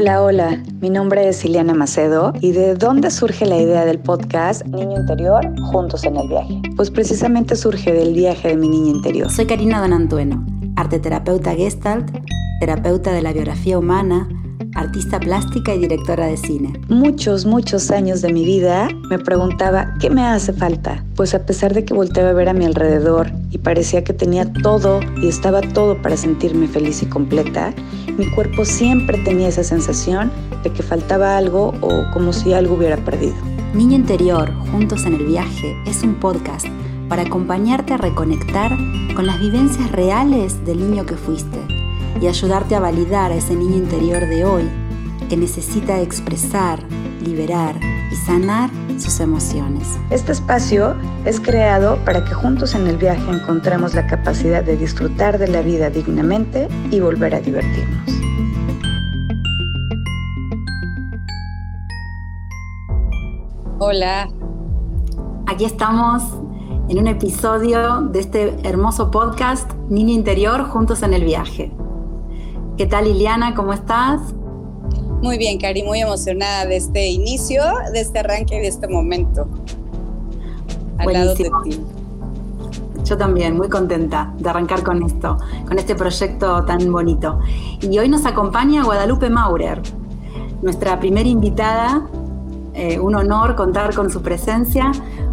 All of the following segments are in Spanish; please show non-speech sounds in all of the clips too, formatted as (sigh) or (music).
Hola, hola. Mi nombre es Ileana Macedo y ¿de dónde surge la idea del podcast Niño Interior Juntos en el Viaje? Pues precisamente surge del viaje de mi niña interior. Soy Karina Donantueno, arteterapeuta gestalt, terapeuta de la biografía humana, artista plástica y directora de cine. Muchos, muchos años de mi vida me preguntaba qué me hace falta, pues a pesar de que volteaba a ver a mi alrededor y parecía que tenía todo y estaba todo para sentirme feliz y completa, mi cuerpo siempre tenía esa sensación de que faltaba algo o como si algo hubiera perdido. Niño Interior, Juntos en el Viaje, es un podcast para acompañarte a reconectar con las vivencias reales del niño que fuiste y ayudarte a validar a ese niño interior de hoy que necesita expresar, liberar y sanar sus emociones. Este espacio es creado para que juntos en el viaje encontremos la capacidad de disfrutar de la vida dignamente y volver a divertirnos. Hola. Aquí estamos en un episodio de este hermoso podcast Niño Interior Juntos en el Viaje. ¿Qué tal Liliana? ¿Cómo estás? Muy bien, Cari, muy emocionada de este inicio, de este arranque, de este momento. Al lado de ti. Yo también, muy contenta de arrancar con esto, con este proyecto tan bonito. Y hoy nos acompaña Guadalupe Maurer, nuestra primera invitada. Eh, un honor contar con su presencia.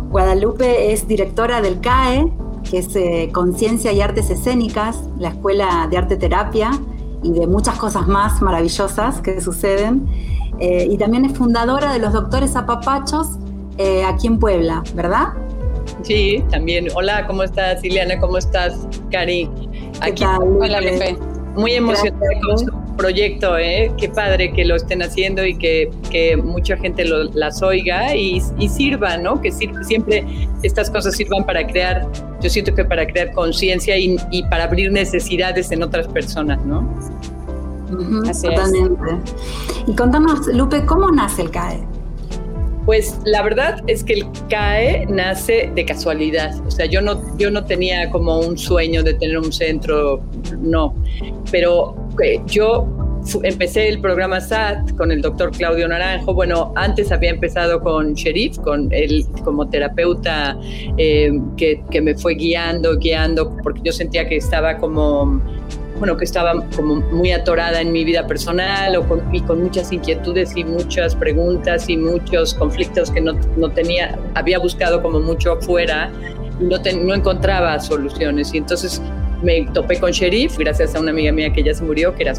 Guadalupe es directora del CAE, que es eh, Conciencia y Artes Escénicas, la Escuela de Arte Terapia y de muchas cosas más maravillosas que suceden. Eh, y también es fundadora de los Doctores Apapachos eh, aquí en Puebla, ¿verdad? Sí, también. Hola, ¿cómo estás, Ileana? ¿Cómo estás, Cari? Aquí, Hola, Lupe. Muy emocionada con su proyecto, ¿eh? Qué padre que lo estén haciendo y que, que mucha gente lo, las oiga y, y, sirva, ¿no? Que siempre estas cosas sirvan para crear, yo siento que para crear conciencia y, y, para abrir necesidades en otras personas, ¿no? totalmente. Y contanos, Lupe, ¿cómo nace el CAE? Pues la verdad es que el CAE nace de casualidad. O sea, yo no, yo no tenía como un sueño de tener un centro, no. Pero eh, yo empecé el programa SAT con el doctor Claudio Naranjo. Bueno, antes había empezado con Sheriff, con él como terapeuta eh, que, que, me fue guiando, guiando, porque yo sentía que estaba como bueno, que estaba como muy atorada en mi vida personal o y con muchas inquietudes y muchas preguntas y muchos conflictos que no, no tenía, había buscado como mucho afuera no, no encontraba soluciones. Y entonces me topé con Sheriff gracias a una amiga mía que ya se murió, que era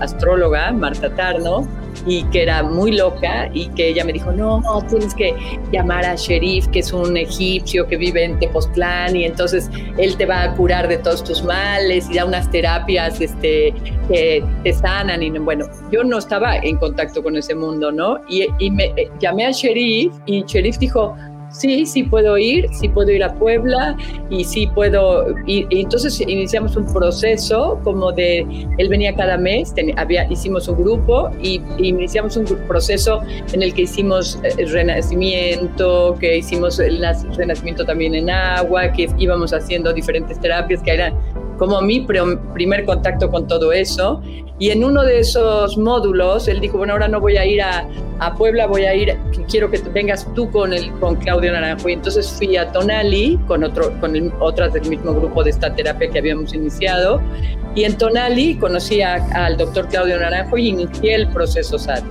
astróloga, Marta Tarno, y que era muy loca y que ella me dijo, no, tienes que llamar a Sheriff, que es un egipcio que vive en Tepoztlán y entonces él te va a curar de todos tus males y da unas terapias este, que te sanan. Y bueno, yo no estaba en contacto con ese mundo, ¿no? Y, y me eh, llamé a Sheriff y Sheriff dijo, sí, sí puedo ir, sí puedo ir a Puebla y sí puedo ir. Y entonces iniciamos un proceso como de, él venía cada mes, había, hicimos un grupo y, iniciamos un proceso en el que hicimos el eh, renacimiento, que hicimos el renacimiento también en agua, que íbamos haciendo diferentes terapias que eran como mi primer contacto con todo eso. Y en uno de esos módulos, él dijo, bueno, ahora no voy a ir a, a Puebla, voy a ir, quiero que vengas tú con, el, con Claudio Naranjo. Y entonces fui a Tonali con, otro, con otras del mismo grupo de esta terapia que habíamos iniciado. Y en Tonali conocí al doctor Claudio Naranjo y inicié el proceso SAT.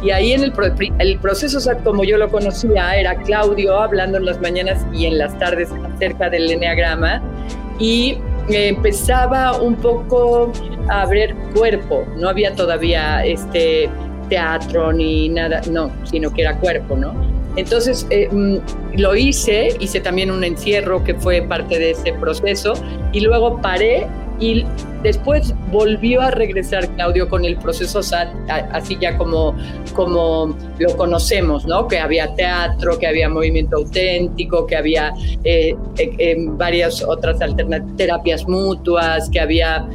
Y ahí en el, el proceso SAT, como yo lo conocía, era Claudio hablando en las mañanas y en las tardes acerca del enneagrama. Y empezaba un poco a abrir cuerpo, no había todavía este teatro ni nada, no, sino que era cuerpo, ¿no? Entonces eh, mm, lo hice, hice también un encierro que fue parte de ese proceso y luego paré y después volvió a regresar Claudio con el proceso así ya como, como lo conocemos, ¿no? Que había teatro, que había movimiento auténtico, que había eh, eh, varias otras terapias mutuas, que había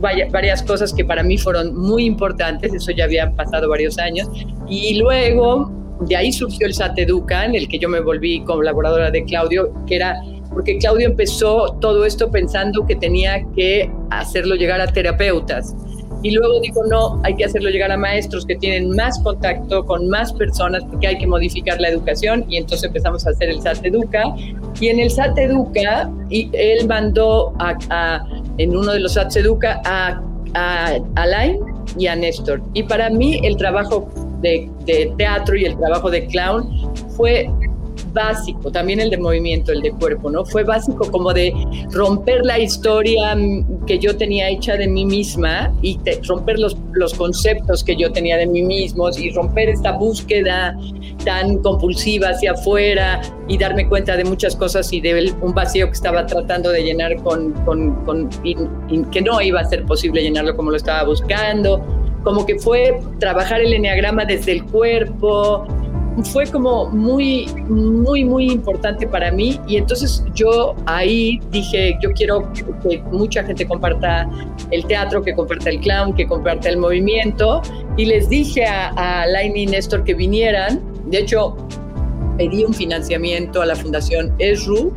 varias cosas que para mí fueron muy importantes, eso ya habían pasado varios años, y luego de ahí surgió el SAT Educa, en el que yo me volví colaboradora de Claudio, que era porque Claudio empezó todo esto pensando que tenía que hacerlo llegar a terapeutas. y luego dijo, no, hay que hacerlo llegar a maestros que tienen más contacto con más personas porque hay que modificar la educación y entonces empezamos a hacer el SAT Educa. Y en el SAT Educa y él mandó a, en uno de los SAT Educa a, a Alain y a Néstor. Y para mí el trabajo de, de teatro y el trabajo de clown fue básico, también el de movimiento, el de cuerpo, ¿no? Fue básico como de romper la historia que yo tenía hecha de mí misma y romper los, los conceptos que yo tenía de mí mismo y romper esta búsqueda tan compulsiva hacia afuera y darme cuenta de muchas cosas y de un vacío que estaba tratando de llenar con, con, con que no iba a ser posible llenarlo como lo estaba buscando. Como que fue trabajar el enneagrama desde el cuerpo, fue como muy, muy, muy importante para mí. Y entonces yo ahí dije, yo quiero que mucha gente comparta el teatro, que comparta el clown, que comparta el movimiento. Y les dije a, a Laini y Néstor que vinieran, de hecho pedí un financiamiento a la Fundación ESRU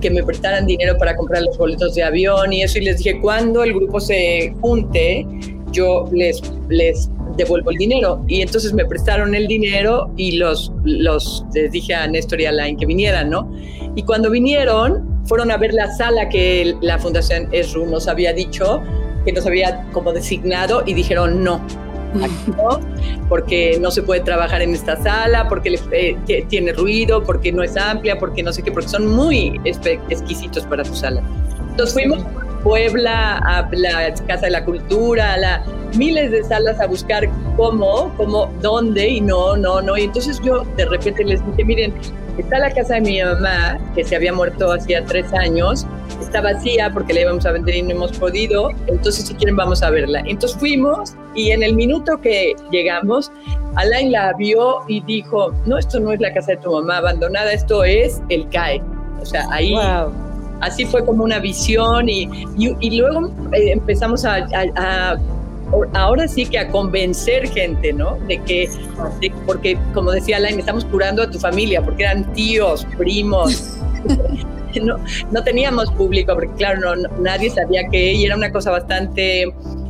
que me prestaran dinero para comprar los boletos de avión y eso. Y les dije, cuando el grupo se junte, yo les, les devuelvo el dinero. Y entonces me prestaron el dinero y los, los les dije a Néstor y a Lain que vinieran, ¿no? Y cuando vinieron, fueron a ver la sala que la Fundación ESRU nos había dicho, que nos había como designado, y dijeron no. no porque no se puede trabajar en esta sala, porque eh, tiene ruido, porque no es amplia, porque no sé qué, porque son muy exquisitos para tu sala. Entonces fuimos Puebla, a la Casa de la Cultura, a la, miles de salas a buscar cómo, cómo, dónde y no, no, no. Y entonces yo de repente les dije, miren, está la casa de mi mamá, que se había muerto hacía tres años, está vacía porque la íbamos a vender y no hemos podido, entonces si quieren vamos a verla. Entonces fuimos y en el minuto que llegamos, Alain la vio y dijo, no, esto no es la casa de tu mamá abandonada, esto es el CAE. O sea, ahí así fue como una visión y, y, luego eh, empezamos a, ahora sí que a convencer gente, ¿no? De que, porque como decía Alain, estamos curando a tu familia, porque eran tíos, primos. (laughs) no, no teníamos público, porque claro, no, nadie sabía que y era una cosa bastante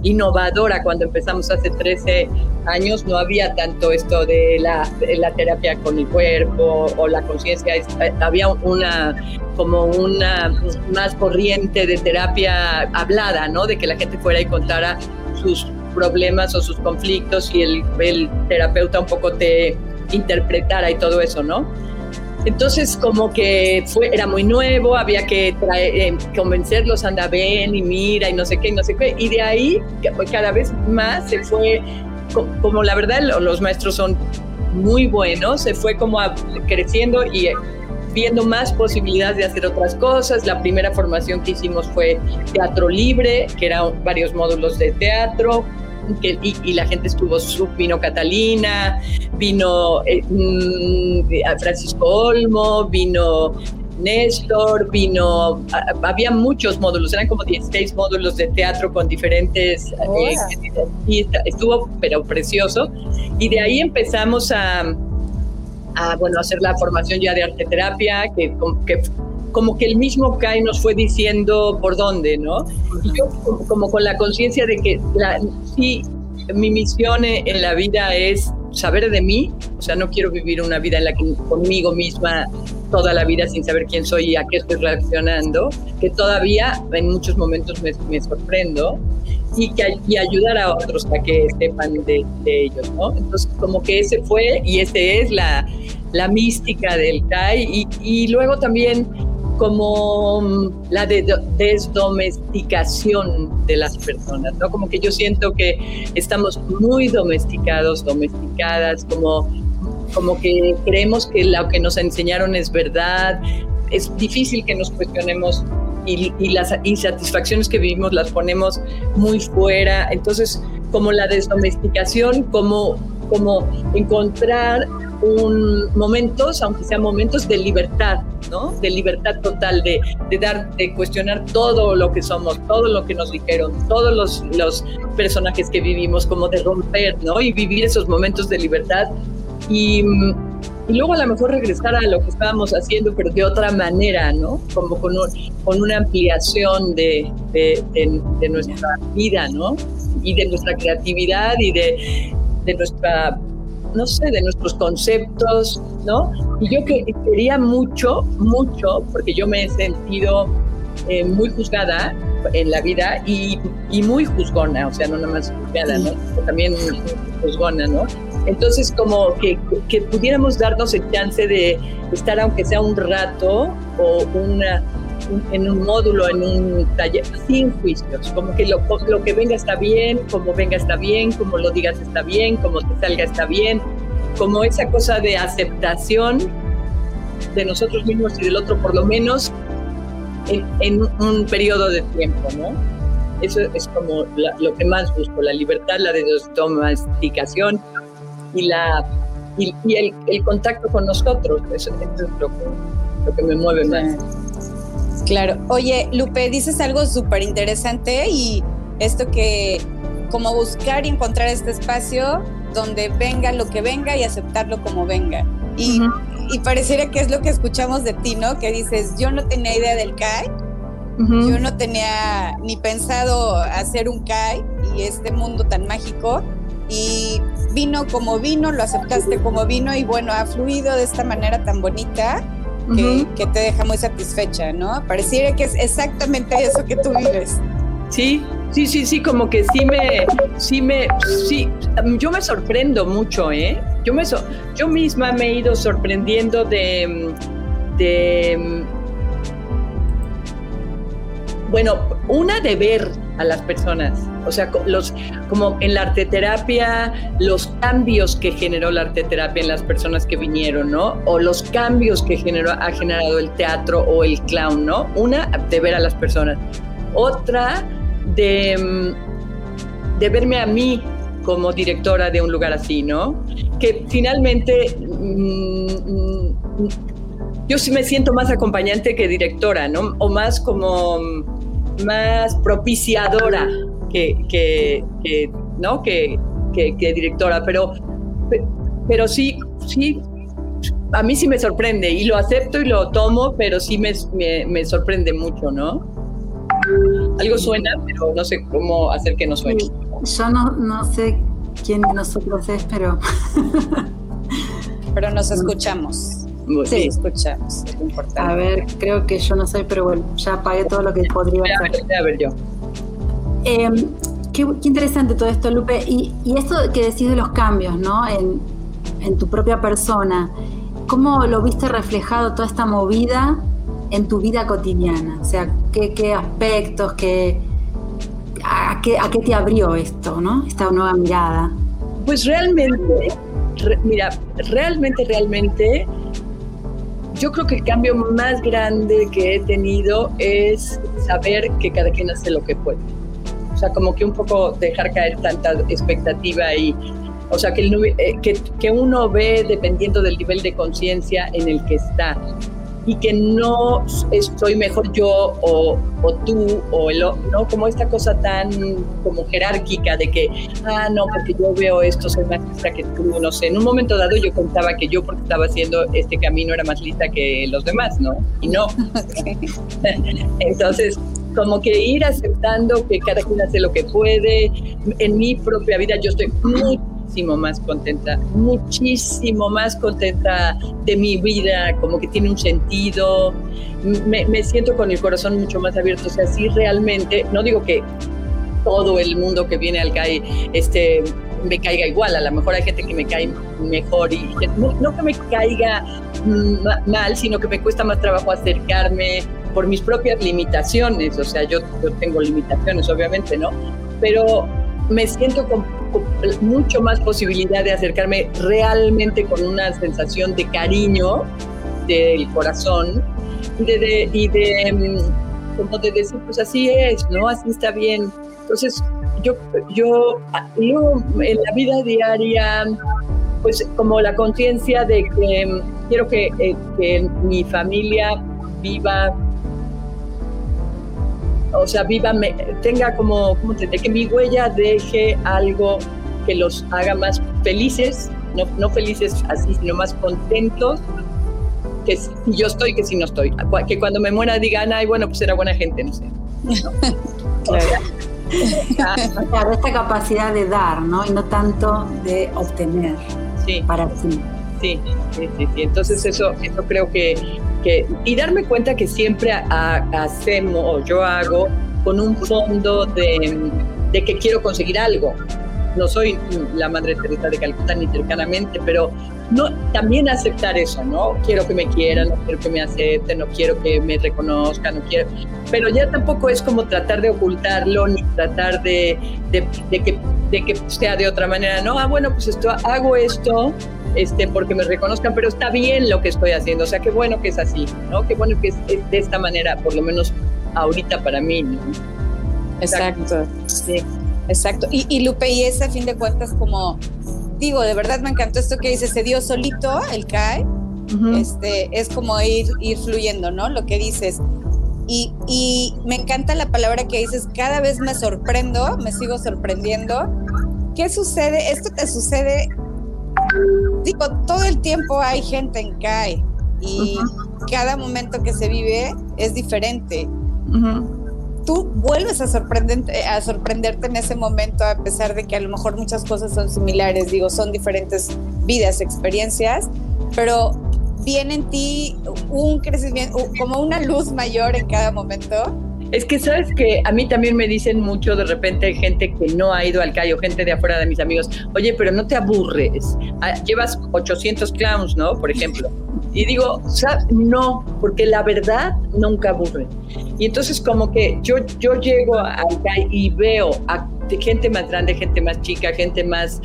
innovadora cuando empezamos hace 13 años, no había tanto esto de la, terapia con el cuerpo o la conciencia, había una como una más corriente de terapia hablada, ¿no? De que la gente fuera y contara sus problemas o sus conflictos y el, el terapeuta un poco te interpretara y todo eso, ¿no? Entonces, como que fue, era muy nuevo, había que eh, convencerlos, anda, ven y mira y no sé qué, y no sé qué. Y de ahí, cada vez más se fue, como la verdad, los maestros son muy buenos, se fue como creciendo y viendo más posibilidades de hacer otras cosas. La primera formación que hicimos fue teatro libre, que eran varios módulos de teatro, y, la gente estuvo, vino Catalina, vino eh, mm, Francisco Olmo, vino Néstor, vino, había muchos módulos, eran como 16 módulos de teatro con diferentes, eh, y estuvo, pero precioso. Y de ahí empezamos a, a bueno, hacer la formación ya de arteterapia, que, que como que el mismo CAI nos fue diciendo por dónde, ¿no? Y yo como, con la conciencia de que la, sí, mi misión en la vida es saber de mí, o sea, no quiero vivir una vida en la que conmigo misma toda la vida sin saber quién soy y a qué estoy reaccionando, que todavía en muchos momentos me, me sorprendo y, que, y ayudar a otros a que sepan de, de, ellos, ¿no? Entonces, como que ese fue y ese es la, la mística del CAI y, y luego también como mm, la desdomesticación de las personas, ¿no? Como que yo siento que estamos muy domesticados, domesticadas, como, como que creemos que lo que nos enseñaron es verdad, es difícil que nos cuestionemos y, y, las insatisfacciones que vivimos las ponemos muy fuera. Entonces, como la desdomesticación, como, como encontrar un, momentos, aunque sean momentos de libertad, ¿no? De libertad total, de, de, dar, de cuestionar todo lo que somos, todo lo que nos dijeron, todos los, los personajes que vivimos, como de romper, ¿no? Y vivir esos momentos de libertad y, y luego a lo mejor regresar a lo que estábamos haciendo, pero de otra manera, ¿no? Como con, con una ampliación de, de, de, nuestra vida, ¿no? y de nuestra creatividad y de, de nuestra no sé, de nuestros conceptos, ¿no? Y yo que quería mucho, mucho, porque yo me he sentido eh, muy juzgada en la vida y, y, muy juzgona, o sea, no nada más juzgada, ¿no? También juzgona, ¿no? Entonces, como que, que, pudiéramos darnos el chance de estar, aunque sea un rato, o una, en un módulo, en un taller, sin juicios, como que lo, lo que venga está bien, como venga está bien, como lo digas está bien, como te salga está bien, como esa cosa de aceptación de nosotros mismos y del otro, por lo menos en, un periodo de tiempo, ¿no? Eso es como lo que más busco, la libertad, la domesticación y, la, y, el, el, contacto con nosotros. Eso, es lo que, lo que me mueve más. Claro. Oye, Lupe, dices algo súper interesante y esto que como buscar y encontrar este espacio donde venga lo que venga y aceptarlo como venga. Y, y pareciera que es lo que escuchamos de ti, ¿no? Que dices, yo no tenía idea del CAI, yo no tenía ni pensado hacer un CAI y este mundo tan mágico, y vino como vino, lo aceptaste como vino y bueno, ha fluido de esta manera tan bonita que, que te deja muy satisfecha, ¿no? Pareciera que es exactamente eso que tú vives. Sí, sí, sí, sí, como que sí me, sí me, sí, yo me sorprendo mucho, ¿eh? Yo, me yo misma me he ido sorprendiendo de, de, bueno, una de ver a las personas, o sea, los, como en la arteterapia, los cambios que generó la arteterapia en las personas que vinieron, ¿no? O los cambios que generó, ha generado el teatro o el clown, ¿no? Una, de ver a las personas. Otra, de, de verme a mí como directora de un lugar así, ¿no? Que finalmente mm, mm, yo sí me siento más acompañante que directora, ¿no? O más como más propiciadora que, que, ¿no? Que, que, directora, pero, pero sí, sí, a mí sí me sorprende y lo acepto y lo tomo, pero sí me, me, me sorprende mucho, ¿no? Algo suena, pero no sé cómo hacer que no suene. Yo no, no sé quién de nosotros es, pero... pero nos escuchamos. Sí, escuchamos, es importante. A ver, creo que yo no sé, pero bueno, ya apagué todo lo que podría hacer. A ver, yo. Em, qué, interesante todo esto, Lupe. Y, y, esto que decís de los cambios, ¿no? En, en tu propia persona. ¿Cómo lo viste reflejado toda esta movida en tu vida cotidiana? O sea, ¿qué, qué aspectos, qué, a, qué, a qué te abrió esto, ¿no? Esta nueva mirada. Pues realmente, mira, realmente, realmente yo creo que el cambio más grande que he tenido es saber que cada quien hace lo que puede. O sea, como que un poco dejar caer tanta expectativa y, o sea, que, eh, que, que uno ve dependiendo del nivel de conciencia en el que está y que no soy mejor yo o, o, tú o el no como esta cosa tan como jerárquica de que ah no porque yo veo esto soy más lista que tú no sé. En un momento dado yo contaba que yo porque estaba haciendo este camino era más lista que los demás no y no. (laughs) Entonces como que ir aceptando que cada quien hace lo que puede. En mi propia vida yo estoy muy muchísimo más contenta, muchísimo más contenta de mi vida, como que tiene un sentido, me, me siento con el corazón mucho más abierto, o sea, sí realmente, no digo que todo el mundo que viene al CAI este, me caiga igual, a lo mejor hay gente que me cae mejor y no, no que me caiga mal, sino que me cuesta más trabajo acercarme por mis propias limitaciones, o sea, yo, yo tengo limitaciones obviamente, ¿no? Pero me siento con, mucho más posibilidad de acercarme realmente con una sensación de cariño del corazón y de, y de, mm, como de decir, pues así es, ¿no? Así está bien. Entonces, yo, yo, yo en la vida diaria, pues como la conciencia de que mm, quiero que, eh, que mi familia viva o sea, viva, tenga como, ¿cómo te que mi huella deje algo que los haga más felices, no, no felices así, sino más contentos que si yo estoy que si no estoy. Que cuando me muera digan, ay, bueno, pues era buena gente, no sé. (laughs) claro, esta capacidad de dar, ¿no? Y no tanto de obtener sí. para sí. Sí, sí, sí, Entonces eso, eso creo que, que, y darme cuenta que siempre hacemos, o yo hago, con un fondo de, de que quiero conseguir algo. No soy la madre Teresa de Calcuta ni cercanamente, pero no, también aceptar eso, ¿no? Quiero que me quieran, no quiero que me acepten, no quiero que me reconozcan, no quiero, pero ya tampoco es como tratar de ocultarlo ni tratar de, de, que, de que sea de otra manera, no, ah, bueno, pues esto, hago esto este, porque me reconozcan, pero está bien lo que estoy haciendo, o sea, qué bueno que es así, ¿no? Qué bueno que es, de esta manera, por lo menos ahorita para mí, ¿no? Exacto. Sí. Exacto. Y, y Lupe, y ese a fin de cuentas como digo, de verdad me encantó esto que dice, se dio solito el CAE. este, es como ir, ir fluyendo, ¿no? Lo que dices. Y, y, me encanta la palabra que dices, cada vez me sorprendo, me sigo sorprendiendo. ¿Qué sucede? Esto te sucede, digo, todo el tiempo hay gente en CAE y cada momento que se vive es diferente. Tú vuelves a sorprenderte, a sorprenderte en ese momento, a pesar de que a lo mejor muchas cosas son similares, digo, son diferentes vidas, experiencias, pero viene en ti un crecimiento, como una luz mayor en cada momento. Es que sabes que a mí también me dicen mucho de repente gente que no ha ido al Cayo, gente de afuera de mis amigos, oye, pero no te aburres, ah, llevas 800 clowns, ¿no? Por ejemplo. Y digo, no, porque la verdad nunca aburre. Y entonces como que yo, yo llego acá y veo a gente más grande, gente más chica, gente más,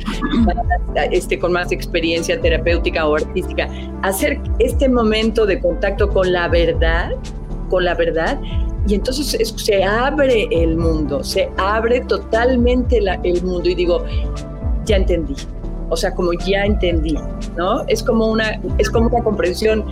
este, con más experiencia terapéutica o artística, hacer este momento de contacto con la verdad, con la verdad, y entonces se abre el mundo, se abre totalmente el mundo y digo, ya entendí, o sea, como ya entendí, ¿no? Es como una, es como una comprensión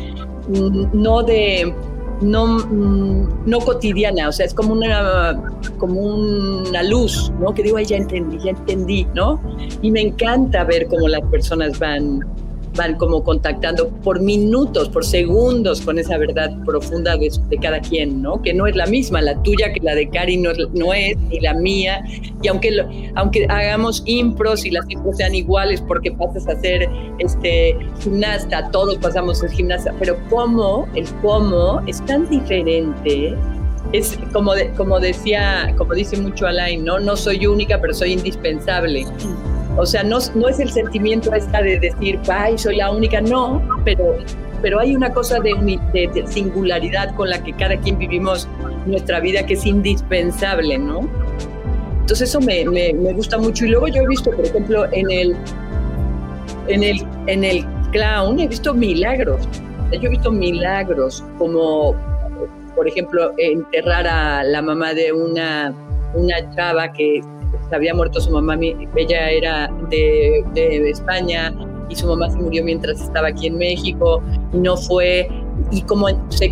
mm, no de, no, mm, no cotidiana, o sea, es como una, como una luz, ¿no? Que digo, Ay, ya entendí, ya entendí, ¿no? Y me encanta ver cómo las personas van van como contactando por minutos, por segundos con esa verdad profunda de, cada quien, ¿no? Que no es la misma, la tuya que la de Cari no, no es, ni la mía. Y aunque, aunque hagamos impros y las impros sean iguales porque pasas a ser este, gimnasta, todos pasamos a ser gimnasta, pero cómo, el cómo es tan diferente es como, como decía, como dice mucho Alain, ¿no? No soy única, pero soy indispensable. O sea, no, no es el sentimiento esta de decir, ay, soy la única, no, pero, pero hay una cosa de, de, singularidad con la que cada quien vivimos nuestra vida que es indispensable, ¿no? Entonces eso me, me, me, gusta mucho. Y luego yo he visto, por ejemplo, en el, en el, en el clown, he visto milagros. Yo he visto milagros, como por ejemplo enterrar a la mamá de una, una chava que había muerto su mamá, ella era de, España y su mamá se murió mientras estaba aquí en México y no fue, y como,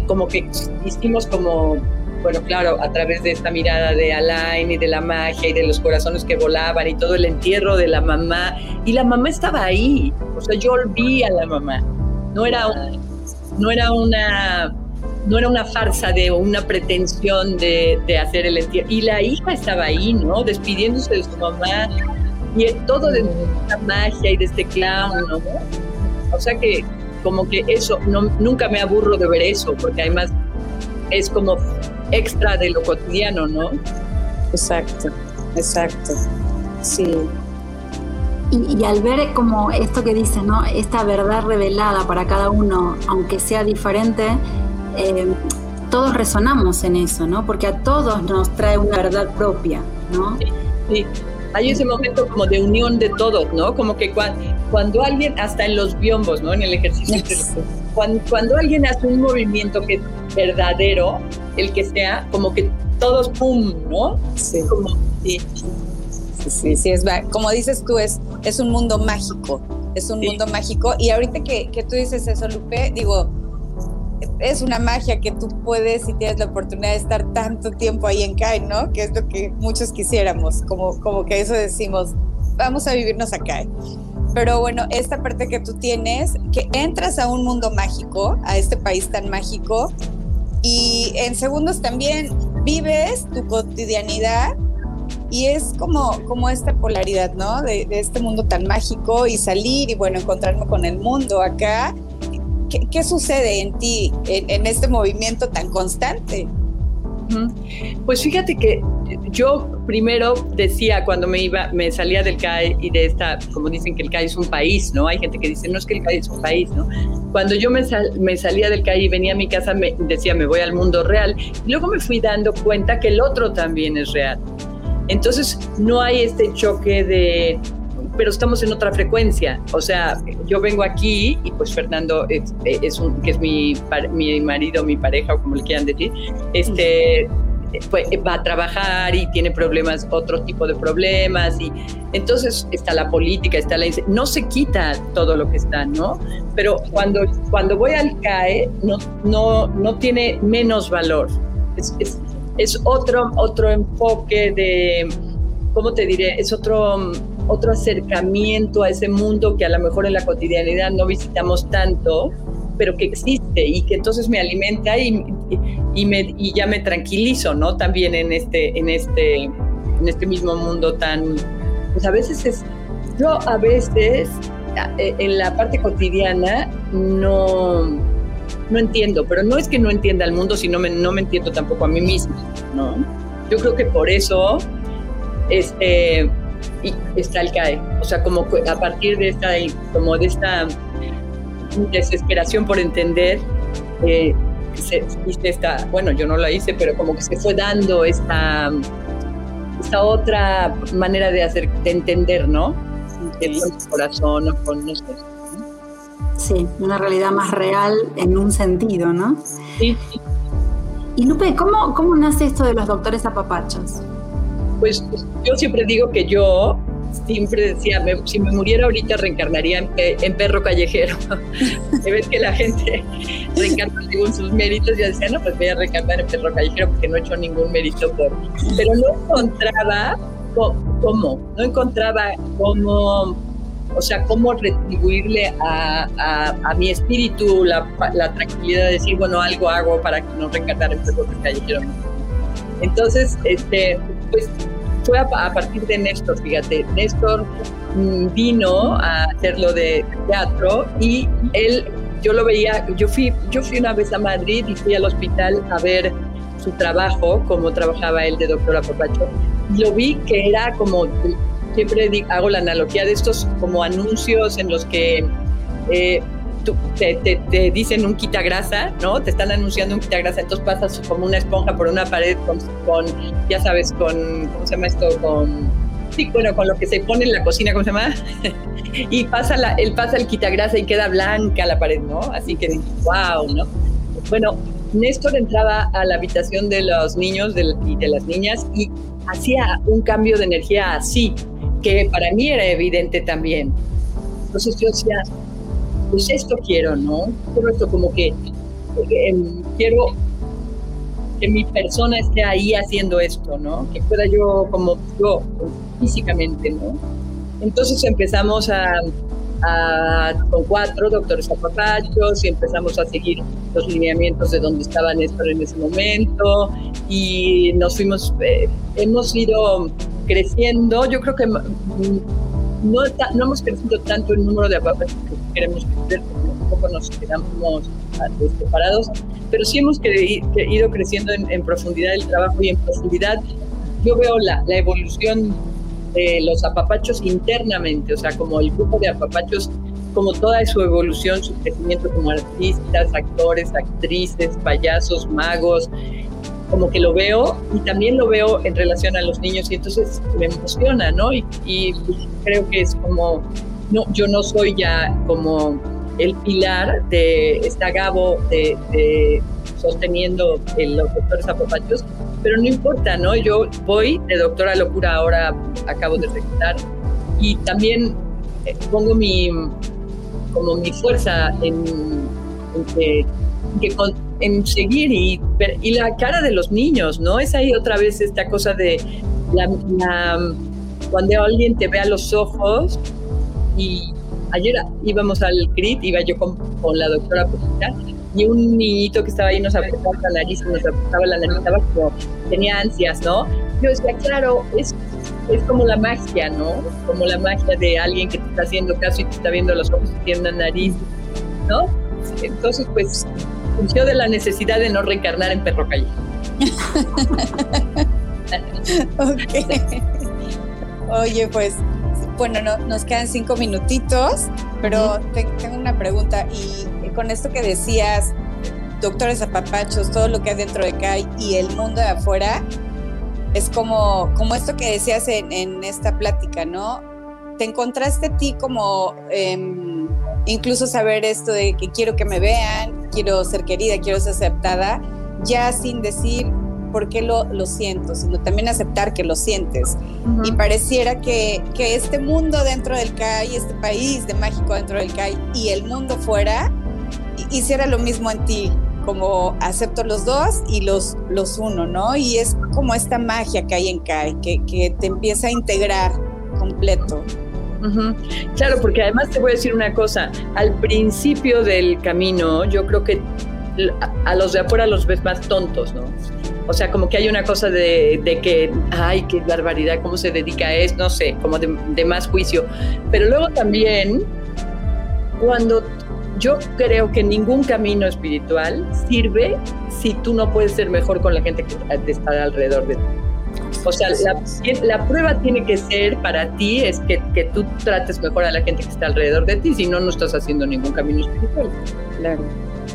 como que hicimos como, bueno, claro, a través de esta mirada de Alain y de la magia y de los corazones que volaban y todo el entierro de la mamá, y la mamá estaba ahí, o sea, yo vi a la mamá, no era, no era una no era una farsa de una pretensión de, hacer el entierro. Y la hija estaba ahí, ¿no? Despidiéndose de su mamá. Y todo de esta magia y de este clown, ¿no? O sea que como que eso, no, nunca me aburro de ver eso, porque además es como extra de lo cotidiano, ¿no? Exacto, exacto. Sí. Y, y, al ver como esto que dice, ¿no? Esta verdad revelada para cada uno, aunque sea diferente, eh, todos resonamos en eso, ¿no? Porque a todos nos trae una verdad propia, ¿no? Sí, Hay ese momento como de unión de todos, ¿no? Como que cuando, alguien, hasta en los biombos, ¿no? En el ejercicio, cuando, cuando alguien hace un movimiento que es verdadero, el que sea, como que todos, ¡pum!, ¿no? Sí. Como, sí. Sí, sí, es como dices tú, es, es un mundo mágico, es un mundo mágico. Y ahorita que, que tú dices eso, Lupe, digo, es una magia que tú puedes si tienes la oportunidad de estar tanto tiempo ahí en CAI, ¿no? Que es lo que muchos quisiéramos, como, como que eso decimos, vamos a vivirnos acá. Pero bueno, esta parte que tú tienes, que entras a un mundo mágico, a este país tan mágico, y en segundos también vives tu cotidianidad y es como, como esta polaridad, ¿no? De, este mundo tan mágico y salir y bueno, encontrarme con el mundo acá. ¿Qué, sucede en ti, en, este movimiento tan constante? Pues fíjate que yo primero decía cuando me iba, me salía del CAE y de esta, como dicen que el CAE es un país, ¿no? Hay gente que dice, no es que el CAE es un país, ¿no? Cuando yo me, me salía del CAE y venía a mi casa, me decía, me voy al mundo real. Y luego me fui dando cuenta que el otro también es real. Entonces, no hay este choque de, pero estamos en otra frecuencia. O sea, yo vengo aquí y pues Fernando es, un, que es mi, mi marido, mi pareja o como le quieran decir, este, pues, va a trabajar y tiene problemas, otro tipo de problemas y entonces está la política, está la no se quita todo lo que está, ¿no? Pero cuando cuando voy al CAE no no no tiene menos valor. Es, es, es otro otro enfoque de ¿cómo te diré? Es otro otro acercamiento a ese mundo que a lo mejor en la cotidianidad no visitamos tanto pero que existe y que entonces me alimenta y, y, me, y ya me tranquilizo, ¿no? También en este, en este, en este mismo mundo tan, pues a veces es, yo a veces eh, en la parte cotidiana no, no entiendo, pero no es que no entienda el mundo, sino me, no me entiendo tampoco a mí mismo, ¿no? Yo creo que por eso este, y está el CAE, o sea, como a partir de esta, como de esta desesperación por entender, eh, se esta, bueno, yo no la hice, pero como que se fue dando esta, esta otra manera de hacer, de entender, ¿no? El corazón o con nosotros. Sí, una realidad más real en un sentido, ¿no? Sí. Y Lupe, ¿cómo, cómo nace esto de los doctores apapachos? Pues yo siempre digo que yo siempre decía, si me muriera ahorita reencarnaría en, perro callejero. (laughs) ves que la gente reencarna según sus méritos, ya decía, no, pues voy a reencarnar en perro callejero porque no he hecho ningún mérito por... Pero no encontraba cómo, no encontraba cómo, o sea, cómo retribuirle a, a, mi espíritu la, la, tranquilidad de decir, bueno, algo hago para que no reencarnar en perro callejero. Entonces, este, pues fue a, partir de Néstor, fíjate. Néstor mm, vino a hacerlo de teatro y él, yo lo veía, yo fui, yo fui una vez a Madrid y fui al hospital a ver su trabajo, como trabajaba él de doctora Papacho, y lo vi que era como, siempre hago la analogía de estos como anuncios en los que eh, te, dicen un quitagrasa, ¿no? Te están anunciando un quitagrasa, entonces pasas como una esponja por una pared con, ya sabes, con, ¿cómo se llama esto? Con, sí, bueno, con lo que se pone en la cocina, ¿cómo se llama? (laughs) y pasa la, él pasa el quitagrasa y queda blanca la pared, ¿no? Así que wow, ¿no? Bueno, Néstor entraba a la habitación de los niños y de las niñas y hacía un cambio de energía así, que para mí era evidente también. Entonces yo decía, pues esto quiero, ¿no? Quiero esto como que em, quiero que mi persona esté ahí haciendo esto, ¿no? Que pueda yo como yo físicamente, ¿no? Entonces empezamos a, con cuatro doctores apapachos y empezamos a seguir los lineamientos de donde estaba Néstor en ese momento y nos fuimos, eh, hemos ido creciendo, yo creo que no, hemos crecido tanto el número de apapachos queremos crecer, porque un poco nos quedamos separados, pero sí hemos ido creciendo en, profundidad el trabajo y en profundidad. Yo veo la, la evolución de los apapachos internamente, o sea, como el grupo de apapachos, como toda su evolución, su crecimiento como artistas, actores, actrices, payasos, magos, como que lo veo y también lo veo en relación a los niños y entonces me emociona, ¿no? Y, creo que es como no, yo no soy ya como el pilar de esta Gabo de, sosteniendo los doctores apopachos, pero no importa, ¿no? Yo voy de doctora locura ahora, acabo de regresar, y también eh, pongo mi, como mi fuerza en, en, seguir y, y la cara de los niños, ¿no? Es ahí otra vez esta cosa de la, cuando alguien te ve a los ojos y ayer íbamos al CRIT, iba yo con, la doctora Posita, y un niñito que estaba ahí nos apretaba la nariz, nos apretaba la nariz, estaba como, tenía ansias, ¿no? Yo decía, claro, es, es como la magia, ¿no? Como la magia de alguien que te está haciendo caso y te está viendo los ojos y tiene una nariz, ¿no? Entonces, pues, surgió de la necesidad de no reencarnar en perro calle. ok. Oye, pues, bueno, no, nos quedan cinco minutitos, pero tengo una pregunta y con esto que decías, doctores apapachos, todo lo que hay dentro de acá y el mundo de afuera, es como, como esto que decías en, esta plática, ¿no? Te encontraste a ti como em, incluso saber esto de que quiero que me vean, quiero ser querida, quiero ser aceptada, ya sin decir por qué lo, lo siento, sino también aceptar que lo sientes. Y pareciera que, que, este mundo dentro del CAI, este país de mágico dentro del CAI y el mundo fuera, hiciera lo mismo en ti, como acepto los dos y los, los uno, ¿no? Y es como esta magia que hay en CAI, que, que te empieza a integrar completo. Claro, porque además te voy a decir una cosa, al principio del camino yo creo que a los de afuera los ves más tontos, ¿no? O sea, como que hay una cosa de, que, ay, qué barbaridad, cómo se dedica a eso, no sé, como de, de más juicio. Pero luego también, cuando yo creo que ningún camino espiritual sirve si tú no puedes ser mejor con la gente que está alrededor de ti. O sea, la, prueba tiene que ser para ti es que, que, tú trates mejor a la gente que está alrededor de ti, si no, no estás haciendo ningún camino espiritual. Claro.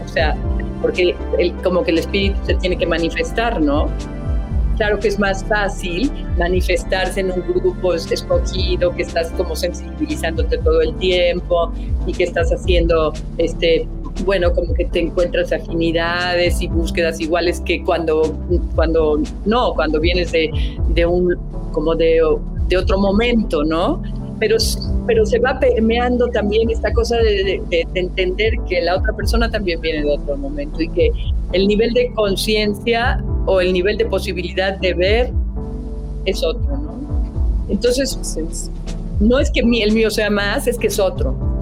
O sea, porque el, como que el espíritu se tiene que manifestar, ¿no? Claro que es más fácil manifestarse en un grupo escogido, que estás como sensibilizándote todo el tiempo y que estás haciendo, este, bueno, como que te encuentras afinidades y búsquedas iguales que cuando, cuando no, cuando vienes de, de un, como de, de otro momento, ¿no? Pero, pero se va permeando también esta cosa de, de, entender que la otra persona también viene de otro momento y que el nivel de conciencia o el nivel de posibilidad de ver es otro, ¿no? Entonces, no es que el mío sea más, es que es otro.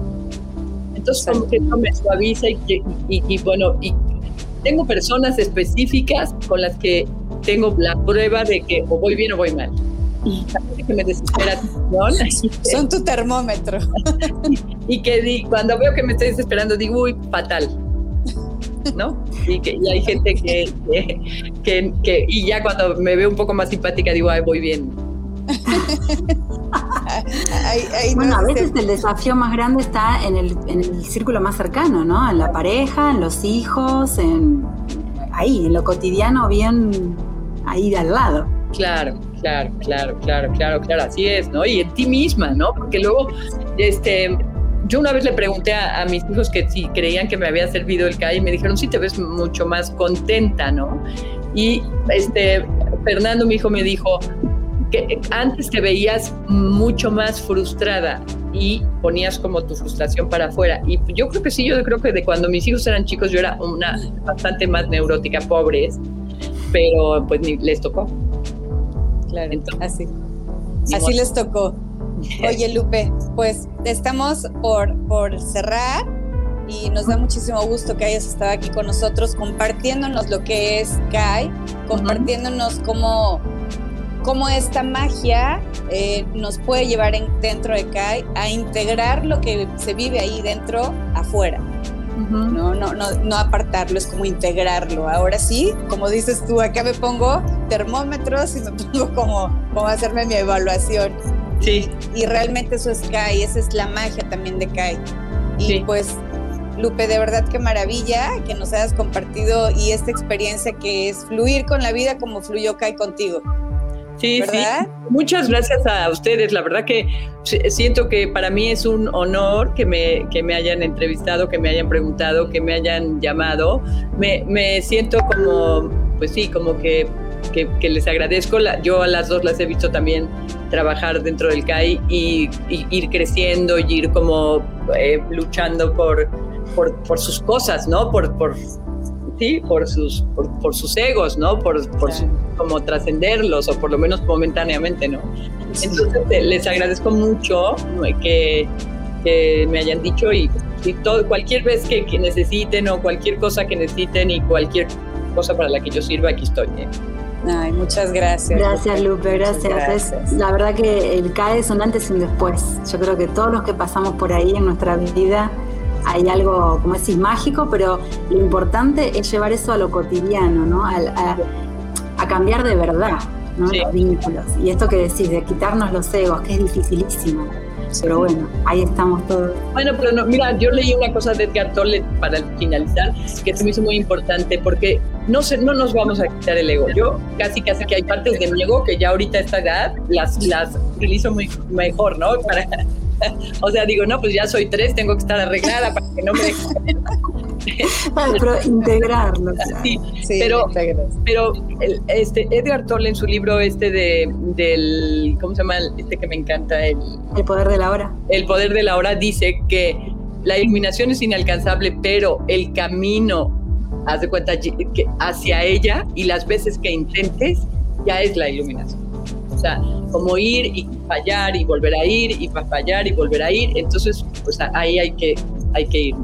Entonces, como que eso me suaviza y, bueno, y tengo personas específicas con las que tengo la prueba de que o voy bien o voy mal. Y que me desespera (laughs) Son tu termómetro. (laughs) y que cuando veo que me estoy desesperando, digo, uy, fatal. ¿no? Y, que, y hay gente que, que, que, y ya cuando me veo un poco más simpática digo, ay, voy bien. (laughs) (laughs) bueno, a veces el desafío más grande está en el, en el círculo más cercano, ¿no? En la pareja, en los hijos, en ahí, en lo cotidiano, bien ahí de al lado. Claro, claro, claro, claro, claro, claro, así es, ¿no? Y en ti misma, ¿no? Porque luego, este, yo una vez le pregunté a, mis hijos que si creían que me había servido el CAI y me dijeron, sí, te ves mucho más contenta, ¿no? Y este, Fernando, mi hijo, me dijo que antes te veías mucho más frustrada y ponías como tu frustración para afuera. Y yo creo que sí, yo creo que de cuando mis hijos eran chicos yo era una bastante más neurótica, pobres, pero pues ni les tocó. Claro, así. Así les tocó. (laughs) Oye, Lupe, pues estamos por, por cerrar y nos da muchísimo gusto que hayas estado aquí con nosotros compartiéndonos lo que es CAI, compartiéndonos cómo, cómo esta magia eh, nos puede llevar dentro de CAI a integrar lo que se vive ahí dentro afuera. no, no, no, no apartarlo, es como integrarlo. Ahora sí, como dices tú, acá me pongo termómetros y me (laughs) pongo como, como hacerme mi evaluación Sí. Y realmente eso es Kai, esa es la magia también de Kai. Y pues, Lupe, de verdad qué maravilla que nos hayas compartido y esta experiencia que es fluir con la vida como fluyó Kai contigo. Sí, sí. Muchas gracias a ustedes. La verdad que siento que para mí es un honor que me, que me hayan entrevistado, que me hayan preguntado, que me hayan llamado. Me, me siento como, pues sí, como que que, les agradezco. yo a las dos las he visto también trabajar dentro del CAI y, ir creciendo y ir como eh, luchando por, por, sus cosas, ¿no? Por, por, sí, por sus, por, sus egos, ¿no? Por, por como trascenderlos o por lo menos momentáneamente, ¿no? Entonces eh, les agradezco mucho que, me hayan dicho y, todo, cualquier vez que, necesiten o cualquier cosa que necesiten y cualquier cosa para la que yo sirva, aquí estoy. ¿eh? Ay, muchas gracias. Gracias, Lupe, gracias. la verdad que el CAE es un antes y un después. Yo creo que todos los que pasamos por ahí en nuestra vida hay algo, como decís, mágico, pero lo importante es llevar eso a lo cotidiano, ¿no? A, a, cambiar de verdad ¿no? los vínculos. Y esto que decís, de quitarnos los egos, que es dificilísimo. Pero bueno, ahí estamos todos. Bueno, pero no, mira, yo leí una cosa de Edgar Tolle para finalizar que se me hizo muy importante porque no, se, no nos vamos a quitar el ego. Yo casi, casi que hay partes de mi ego que ya ahorita a esta edad las, las utilizo muy mejor, ¿no? Para, (laughs) o sea, digo, no, pues ya soy tres, tengo que estar arreglada para que no me (laughs) pero integrarlo. Sí, pero, pero este, Edgar Tolle en su libro este de, del, ¿cómo se llama? Este que me encanta, el, el poder de la hora. El poder de la hora dice que la iluminación es inalcanzable, pero el camino, haz de cuenta, que hacia ella y las veces que intentes, ya es la iluminación. O sea, como ir y fallar y volver a ir y fallar y volver a ir. Entonces, pues ahí hay que, hay que ir.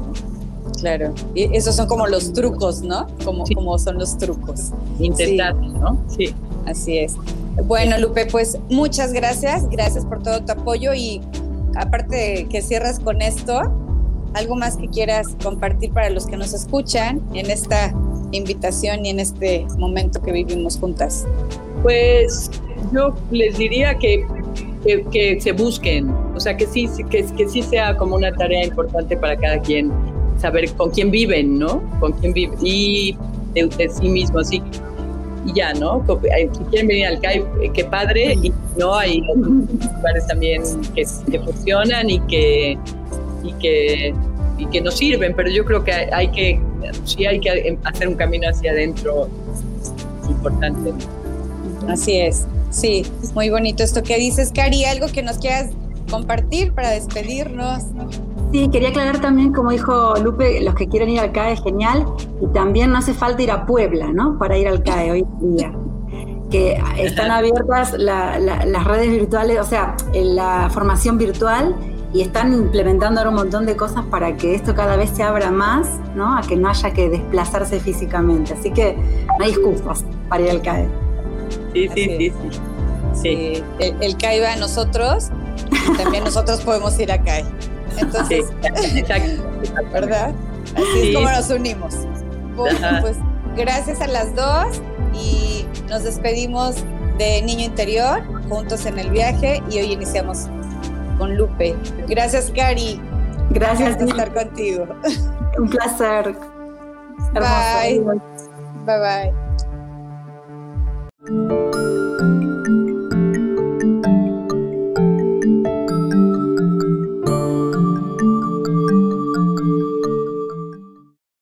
Claro, y esos son como los trucos, ¿no? Como, como son los trucos. Intentar, ¿no? Sí. Así es. Bueno, Lupe, pues muchas gracias, gracias por todo tu apoyo y aparte que cierras con esto, algo más que quieras compartir para los que nos escuchan en esta invitación y en este momento que vivimos juntas. Pues yo les diría que, que, se busquen, o sea, que sí, que, que sí sea como una tarea importante para cada quien saber con quién viven, ¿no? Con quién viven y de, sí mismo, así y ya, ¿no? Si quieren venir al CAI, eh, qué padre, y no, hay lugares también que, que funcionan y que, y que, y que nos sirven, pero yo creo que hay que, sí hay que hacer un camino hacia adentro importante. Así es, sí, muy bonito esto que dices, Cari, algo que nos quieras compartir para despedirnos. Sí, quería aclarar también, como dijo Lupe, los que quieren ir al CAE es genial y también no hace falta ir a Puebla, ¿no? Para ir al CAE hoy en día. Que están abiertas las redes virtuales, o sea, la formación virtual y están implementando ahora un montón de cosas para que esto cada vez se abra más, ¿no? A que no haya que desplazarse físicamente. Así que no hay excusas para ir al CAE. Sí, sí, sí, sí. El, el, CAE va a nosotros y también nosotros podemos ir a CAE. Entonces, (laughs) ¿verdad? Así es como nos unimos. pues gracias a las dos y nos despedimos de Niño Interior juntos en el viaje y hoy iniciamos con Lupe. Gracias, Cari. Gracias por estar contigo. Un placer. Bye. Bye bye. Música